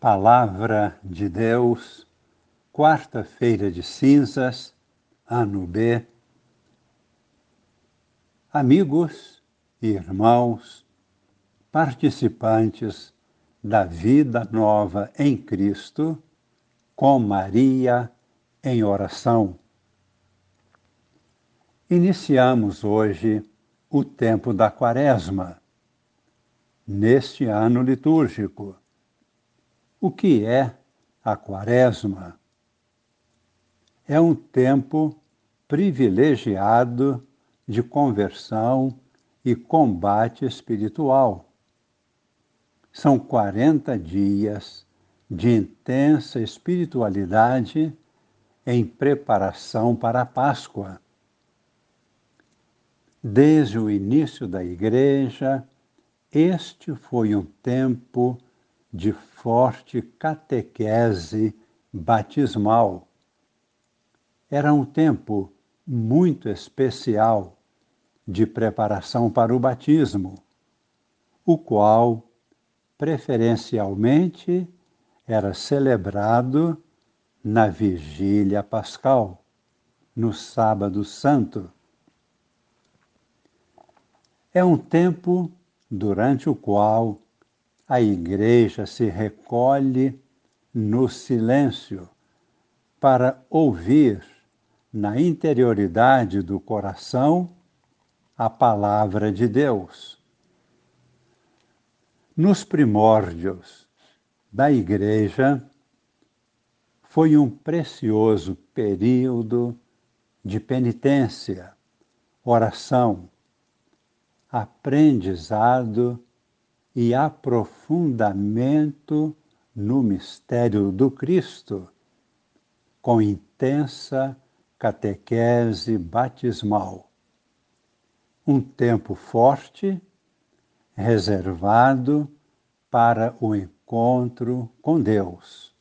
Palavra de Deus, quarta-feira de cinzas, ano B. Amigos e irmãos, participantes da vida nova em Cristo, com Maria em oração. Iniciamos hoje o tempo da Quaresma, neste ano litúrgico o que é a Quaresma? É um tempo privilegiado de conversão e combate espiritual. São 40 dias de intensa espiritualidade em preparação para a Páscoa. Desde o início da Igreja, este foi um tempo de forte catequese batismal. Era um tempo muito especial de preparação para o batismo, o qual, preferencialmente, era celebrado na Vigília Pascal, no Sábado Santo. É um tempo durante o qual a igreja se recolhe no silêncio para ouvir na interioridade do coração a palavra de Deus. Nos primórdios da igreja, foi um precioso período de penitência, oração, aprendizado e aprofundamento no mistério do Cristo, com intensa catequese batismal. Um tempo forte, reservado para o encontro com Deus.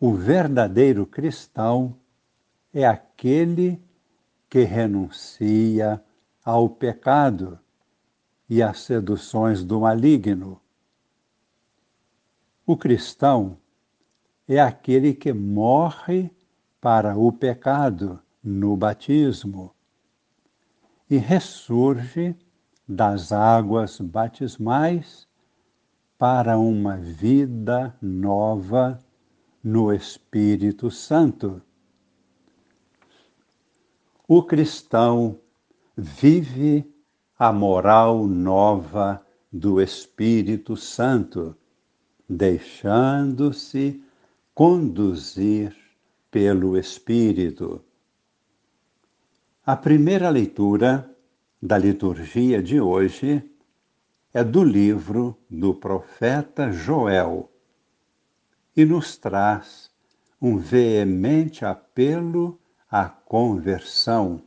O verdadeiro cristão é aquele que renuncia ao pecado e as seduções do maligno. O cristão é aquele que morre para o pecado no batismo e ressurge das águas batismais para uma vida nova no Espírito Santo. O cristão vive a moral nova do Espírito Santo, deixando-se conduzir pelo Espírito. A primeira leitura da liturgia de hoje é do livro do profeta Joel e nos traz um veemente apelo à conversão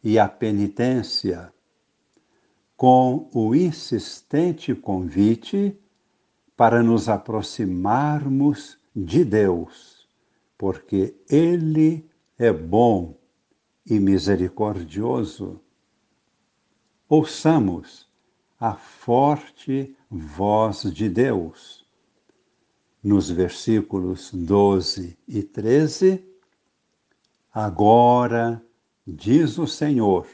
e à penitência com o insistente convite para nos aproximarmos de Deus, porque Ele é bom e misericordioso. Ouçamos a forte voz de Deus. Nos versículos 12 e 13, agora, diz o Senhor,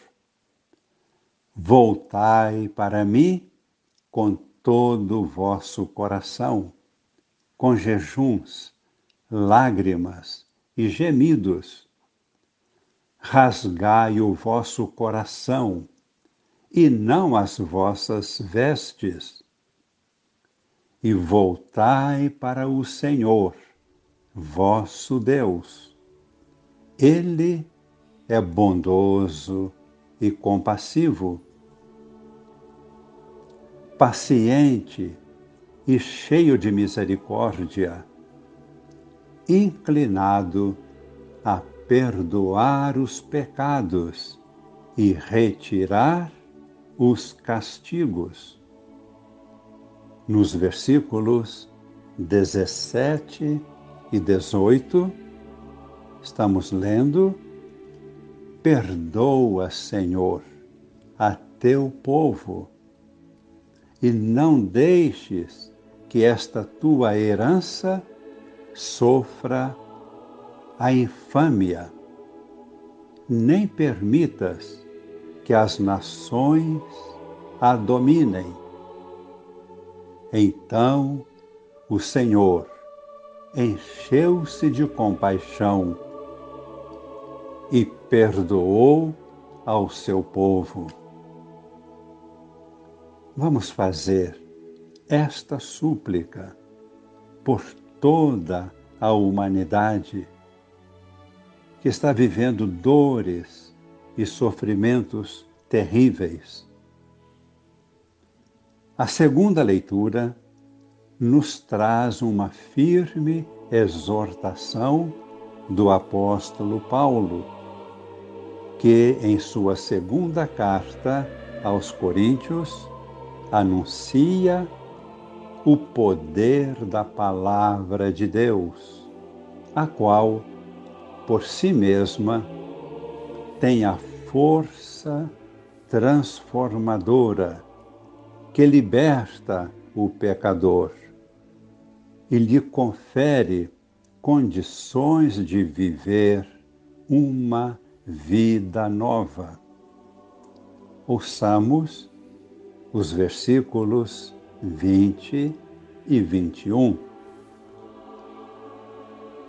Voltai para mim com todo o vosso coração, com jejuns, lágrimas e gemidos. Rasgai o vosso coração e não as vossas vestes. E voltai para o Senhor, vosso Deus. Ele é bondoso e compassivo, paciente e cheio de misericórdia, inclinado a perdoar os pecados e retirar os castigos. Nos versículos 17 e 18, estamos lendo Perdoa, Senhor, a teu povo, e não deixes que esta tua herança sofra a infâmia. Nem permitas que as nações a dominem. Então o Senhor encheu-se de compaixão e perdoou ao seu povo. Vamos fazer esta súplica por toda a humanidade que está vivendo dores e sofrimentos terríveis. A segunda leitura nos traz uma firme exortação do apóstolo Paulo, que em sua segunda carta aos Coríntios anuncia o poder da palavra de Deus, a qual, por si mesma, tem a força transformadora que liberta o pecador e lhe confere condições de viver uma vida nova. Ouçamos os versículos 20 e 21.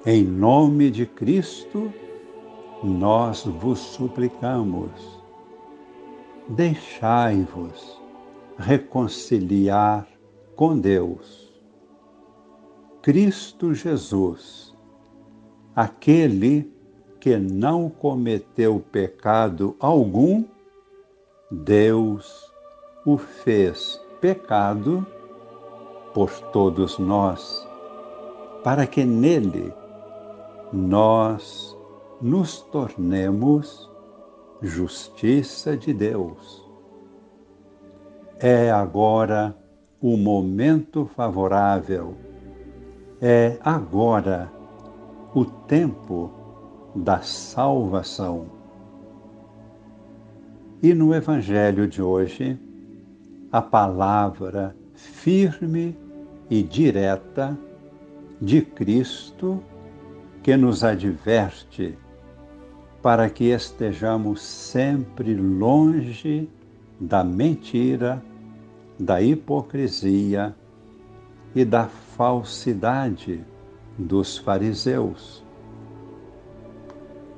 Em nome de Cristo, nós vos suplicamos, deixai-vos reconciliar com Deus Cristo Jesus, aquele que não cometeu pecado algum, Deus o fez pecado por todos nós, para que nele nós nos tornemos justiça de Deus. É agora o momento favorável é agora o tempo da salvação. E no Evangelho de hoje, a palavra firme e direta de Cristo que nos adverte para que estejamos sempre longe da mentira, da hipocrisia e da falsidade dos fariseus.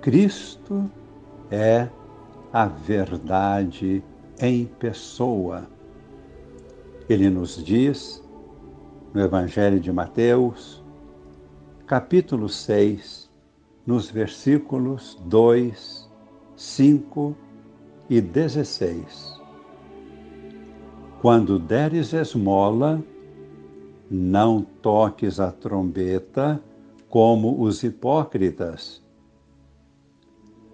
Cristo é a verdade em pessoa. Ele nos diz no Evangelho de Mateus, capítulo 6, nos versículos 2, 5 e 16. Quando deres esmola, não toques a trombeta como os hipócritas.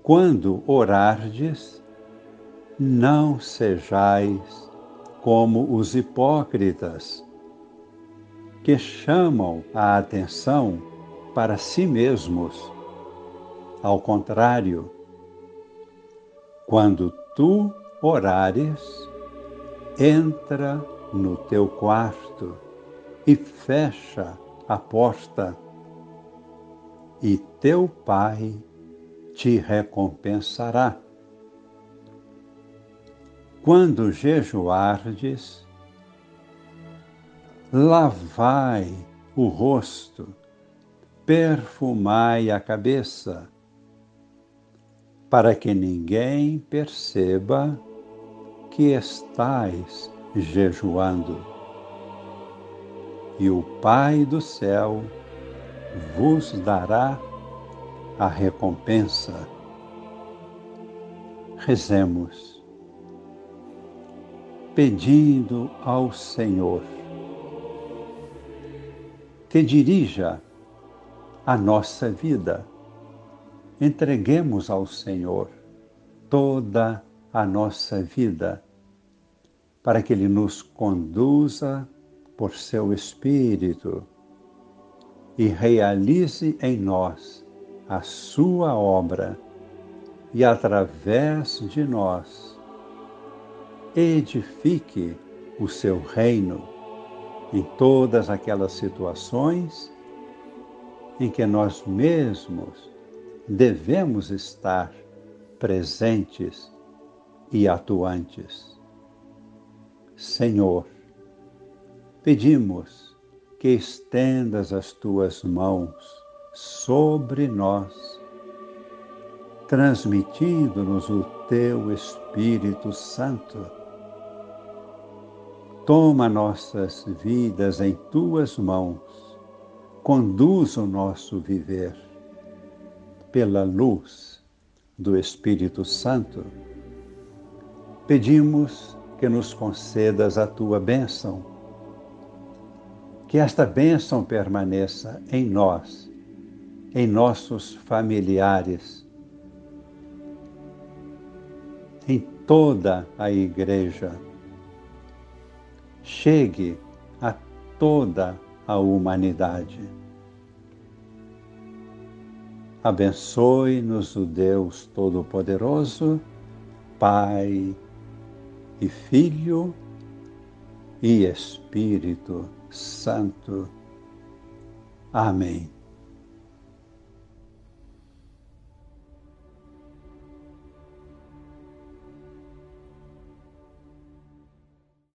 Quando orardes, não sejais como os hipócritas, que chamam a atenção para si mesmos. Ao contrário, quando tu orares, entra no teu quarto e fecha a porta, e teu Pai te recompensará. Quando jejuardes, lavai o rosto, perfumai a cabeça, para que ninguém perceba que estais jejuando e o Pai do céu vos dará a recompensa. Rezemos, pedindo ao Senhor que dirija a nossa vida. Entreguemos ao Senhor toda a nossa vida, para que Ele nos conduza por seu Espírito e realize em nós a sua obra e através de nós edifique o seu reino em todas aquelas situações em que nós mesmos devemos estar presentes e atuantes. Senhor, pedimos que estendas as tuas mãos sobre nós, transmitindo-nos o teu Espírito Santo. Toma nossas vidas em tuas mãos, conduz o nosso viver pela luz do Espírito Santo. Pedimos que nos concedas a tua bênção, que esta bênção permaneça em nós, em nossos familiares, em toda a igreja. Chegue a toda a humanidade. Abençoe-nos o Deus Todo-Poderoso, Pai e Filho e Espírito Santo. Amém.